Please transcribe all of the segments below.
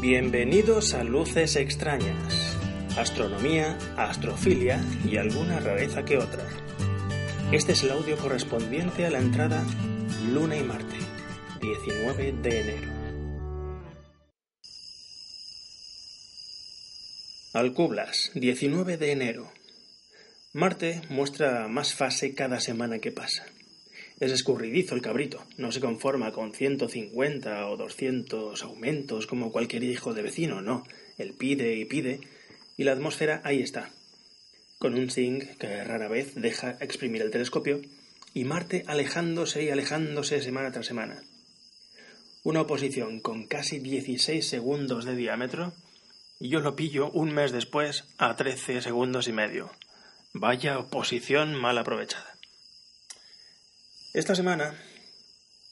Bienvenidos a Luces Extrañas, astronomía, astrofilia y alguna rareza que otra. Este es el audio correspondiente a la entrada Luna y Marte, 19 de enero. Alcublas, 19 de enero. Marte muestra más fase cada semana que pasa. Es escurridizo el cabrito, no se conforma con 150 o 200 aumentos como cualquier hijo de vecino, no. Él pide y pide, y la atmósfera ahí está, con un zinc que rara vez deja exprimir el telescopio, y Marte alejándose y alejándose semana tras semana. Una oposición con casi 16 segundos de diámetro, y yo lo pillo un mes después a 13 segundos y medio. Vaya oposición mal aprovechada. Esta semana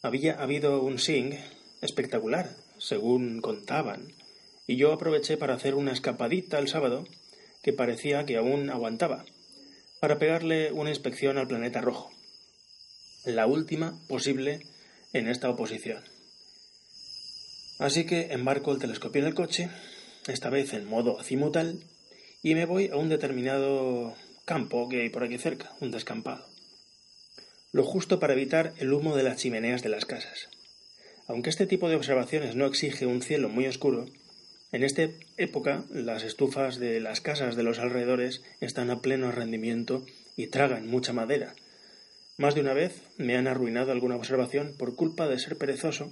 había habido un sing espectacular, según contaban, y yo aproveché para hacer una escapadita el sábado que parecía que aún aguantaba, para pegarle una inspección al planeta rojo, la última posible en esta oposición. Así que embarco el telescopio en el coche, esta vez en modo azimutal, y me voy a un determinado campo que hay por aquí cerca, un descampado lo justo para evitar el humo de las chimeneas de las casas. Aunque este tipo de observaciones no exige un cielo muy oscuro, en esta época las estufas de las casas de los alrededores están a pleno rendimiento y tragan mucha madera. Más de una vez me han arruinado alguna observación por culpa de ser perezoso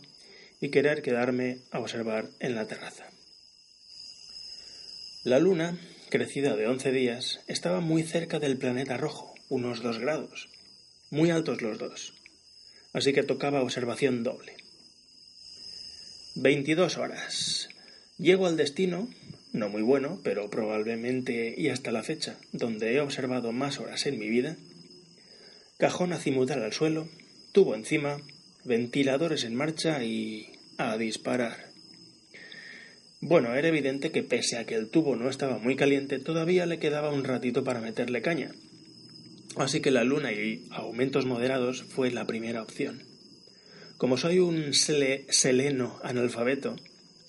y querer quedarme a observar en la terraza. La luna, crecida de once días, estaba muy cerca del planeta rojo, unos dos grados, muy altos los dos, así que tocaba observación doble. Veintidós horas. Llego al destino, no muy bueno, pero probablemente y hasta la fecha donde he observado más horas en mi vida. Cajón azimutal al suelo, tubo encima, ventiladores en marcha y a disparar. Bueno, era evidente que pese a que el tubo no estaba muy caliente, todavía le quedaba un ratito para meterle caña, Así que la luna y aumentos moderados fue la primera opción. Como soy un seleno analfabeto,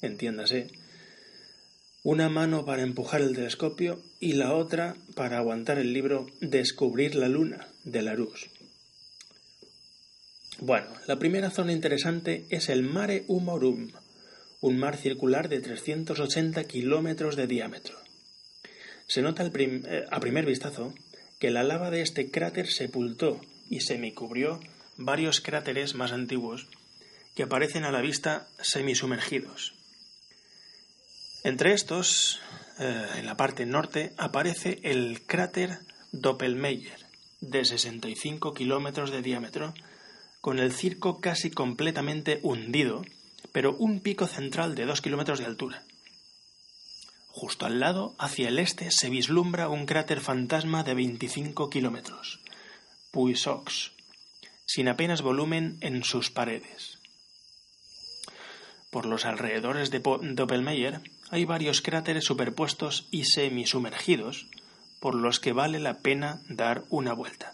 entiéndase, una mano para empujar el telescopio y la otra para aguantar el libro Descubrir la luna de Larousse. Bueno, la primera zona interesante es el Mare Humorum, un mar circular de 380 kilómetros de diámetro. Se nota eh, a primer vistazo que la lava de este cráter sepultó y semicubrió varios cráteres más antiguos que aparecen a la vista semisumergidos. Entre estos, eh, en la parte norte, aparece el cráter Doppelmayr, de 65 kilómetros de diámetro, con el circo casi completamente hundido, pero un pico central de 2 kilómetros de altura. Justo al lado, hacia el este, se vislumbra un cráter fantasma de 25 kilómetros, Puisox, sin apenas volumen en sus paredes. Por los alrededores de Doppelmayr hay varios cráteres superpuestos y semisumergidos, por los que vale la pena dar una vuelta.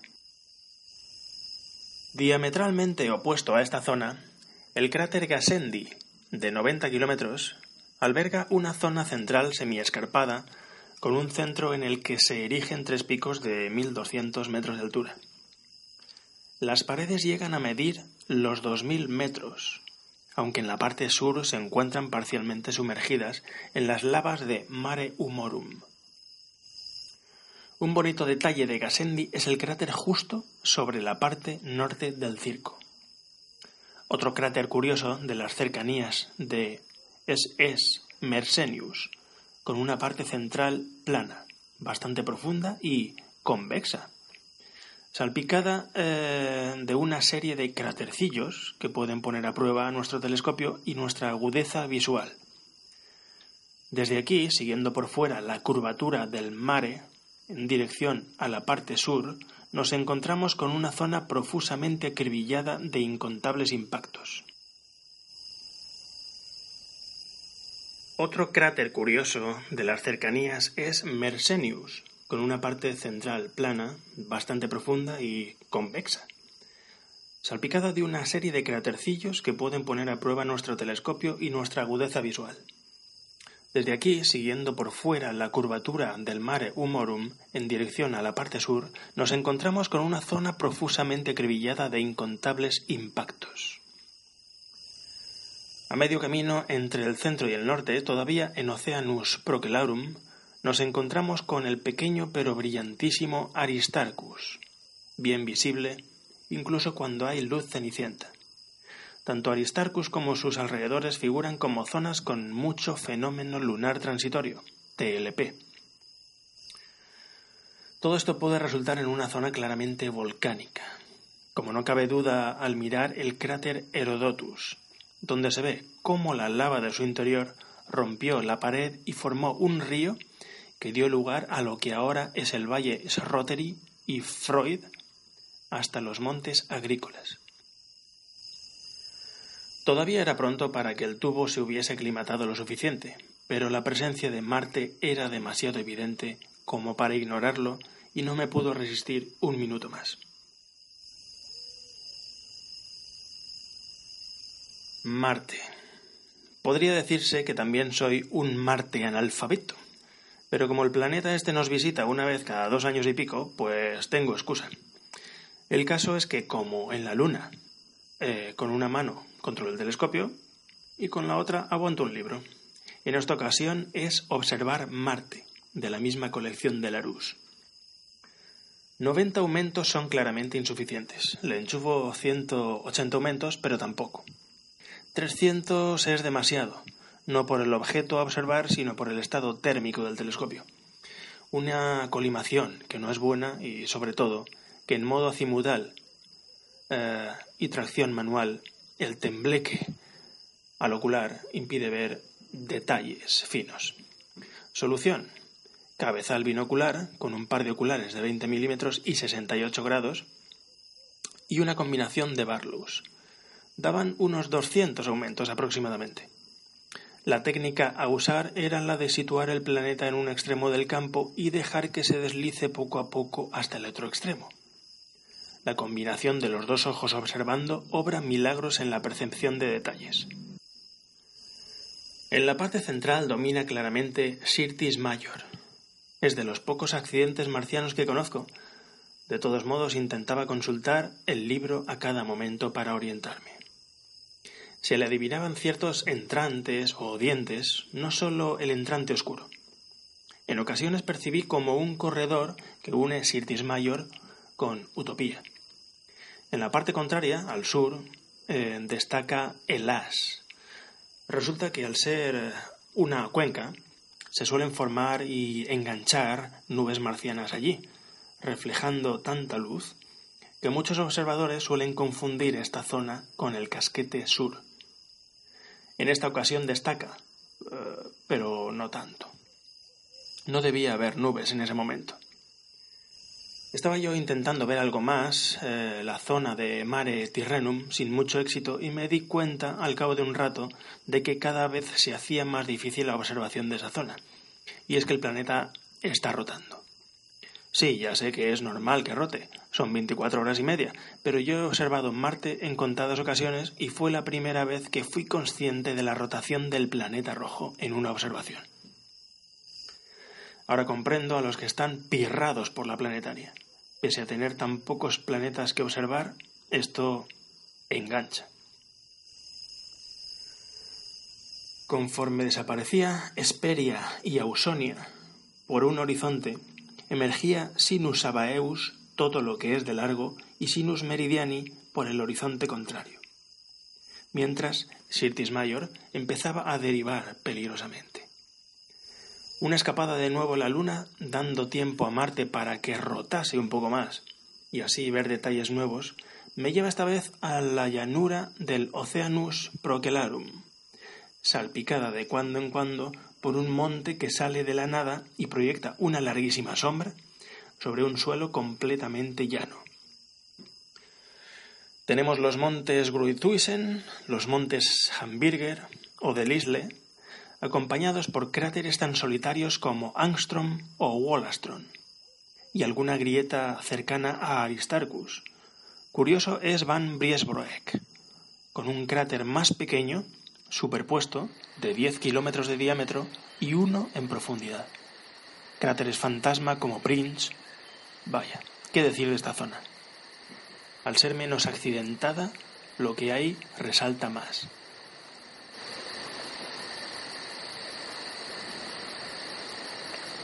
Diametralmente opuesto a esta zona, el cráter Gassendi, de 90 kilómetros, alberga una zona central semiescarpada con un centro en el que se erigen tres picos de 1.200 metros de altura. Las paredes llegan a medir los 2.000 metros, aunque en la parte sur se encuentran parcialmente sumergidas en las lavas de Mare Humorum. Un bonito detalle de Gassendi es el cráter justo sobre la parte norte del circo. Otro cráter curioso de las cercanías de es es Mersenius, con una parte central plana, bastante profunda y convexa, salpicada eh, de una serie de cratercillos que pueden poner a prueba nuestro telescopio y nuestra agudeza visual. Desde aquí, siguiendo por fuera la curvatura del mare en dirección a la parte sur, nos encontramos con una zona profusamente acribillada de incontables impactos. Otro cráter curioso de las cercanías es Mersenius, con una parte central plana, bastante profunda y convexa, salpicada de una serie de crátercillos que pueden poner a prueba nuestro telescopio y nuestra agudeza visual. Desde aquí, siguiendo por fuera la curvatura del mare humorum en dirección a la parte sur, nos encontramos con una zona profusamente acribillada de incontables impactos. A medio camino entre el centro y el norte, todavía en Oceanus Procellarum, nos encontramos con el pequeño pero brillantísimo Aristarchus, bien visible incluso cuando hay luz cenicienta. Tanto Aristarchus como sus alrededores figuran como zonas con mucho fenómeno lunar transitorio, TLP. Todo esto puede resultar en una zona claramente volcánica, como no cabe duda al mirar el cráter Herodotus, donde se ve cómo la lava de su interior rompió la pared y formó un río que dio lugar a lo que ahora es el valle Srottery y Freud hasta los montes agrícolas. Todavía era pronto para que el tubo se hubiese aclimatado lo suficiente, pero la presencia de Marte era demasiado evidente como para ignorarlo y no me pudo resistir un minuto más. Marte. Podría decirse que también soy un Marte analfabeto, pero como el planeta este nos visita una vez cada dos años y pico, pues tengo excusa. El caso es que como en la Luna, eh, con una mano controlo el telescopio y con la otra aguanto un libro. En esta ocasión es Observar Marte, de la misma colección de Larousse. 90 aumentos son claramente insuficientes. Le enchufo 180 aumentos, pero tampoco. 300 es demasiado, no por el objeto a observar, sino por el estado térmico del telescopio. Una colimación que no es buena y, sobre todo, que en modo azimudal eh, y tracción manual el tembleque al ocular impide ver detalles finos. Solución. Cabezal binocular con un par de oculares de 20 milímetros y 68 grados y una combinación de Barlows. Daban unos 200 aumentos aproximadamente. La técnica a usar era la de situar el planeta en un extremo del campo y dejar que se deslice poco a poco hasta el otro extremo. La combinación de los dos ojos observando obra milagros en la percepción de detalles. En la parte central domina claramente Sirtis Major. Es de los pocos accidentes marcianos que conozco. De todos modos, intentaba consultar el libro a cada momento para orientarme. Se le adivinaban ciertos entrantes o dientes, no sólo el entrante oscuro. En ocasiones percibí como un corredor que une Sirtis Major con Utopía. En la parte contraria, al sur, eh, destaca el As. Resulta que al ser una cuenca, se suelen formar y enganchar nubes marcianas allí, reflejando tanta luz que muchos observadores suelen confundir esta zona con el casquete sur. En esta ocasión destaca, eh, pero no tanto. No debía haber nubes en ese momento. Estaba yo intentando ver algo más, eh, la zona de Mare Tirrenum, sin mucho éxito, y me di cuenta, al cabo de un rato, de que cada vez se hacía más difícil la observación de esa zona. Y es que el planeta está rotando. Sí, ya sé que es normal que rote, son 24 horas y media, pero yo he observado Marte en contadas ocasiones y fue la primera vez que fui consciente de la rotación del planeta rojo en una observación. Ahora comprendo a los que están pirrados por la planetaria. Pese a tener tan pocos planetas que observar, esto engancha. Conforme desaparecía Hesperia y Ausonia por un horizonte, emergía Sinus Abaeus todo lo que es de largo y Sinus Meridiani por el horizonte contrario. Mientras Sirtis Mayor empezaba a derivar peligrosamente. Una escapada de nuevo a la Luna, dando tiempo a Marte para que rotase un poco más, y así ver detalles nuevos, me lleva esta vez a la llanura del Oceanus Procellarum, salpicada de cuando en cuando por un monte que sale de la nada y proyecta una larguísima sombra sobre un suelo completamente llano. Tenemos los montes Gruithuisen, los montes Hamburger o Delisle, acompañados por cráteres tan solitarios como Angstrom o Wollaston, y alguna grieta cercana a Aristarchus. Curioso es Van Briesbroek, con un cráter más pequeño, superpuesto, de 10 kilómetros de diámetro y uno en profundidad. Cráteres fantasma como Prince. Vaya, ¿qué decir de esta zona? Al ser menos accidentada, lo que hay resalta más.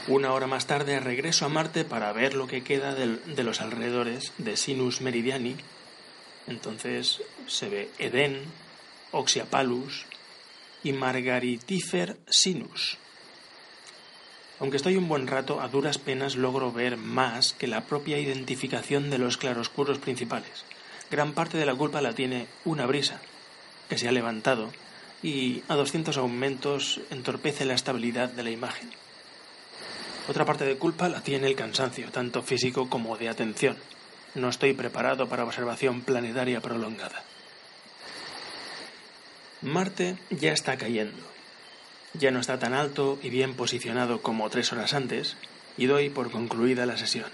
Una hora más tarde regreso a Marte para ver lo que queda de, los alrededores de Sinus Meridiani. Entonces se ve Edén, Oxiapalus y Margaritifer Sinus. Aunque estoy un buen rato, a duras penas logro ver más que la propia identificación de los claroscuros principales. Gran parte de la culpa la tiene una brisa, que se ha levantado y a 200 aumentos entorpece la estabilidad de la imagen. Otra parte de culpa la tiene el cansancio, tanto físico como de atención. No estoy preparado para observación planetaria prolongada. Marte ya está cayendo. Ya no está tan alto y bien posicionado como tres horas antes, y doy por concluida la sesión.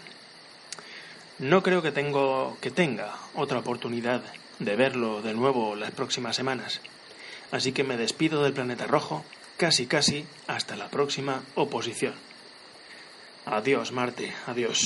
No creo que, tengo, que tenga otra oportunidad de verlo de nuevo las próximas semanas, así que me despido del planeta rojo casi casi hasta la próxima oposición. Adiós, Marte, adiós.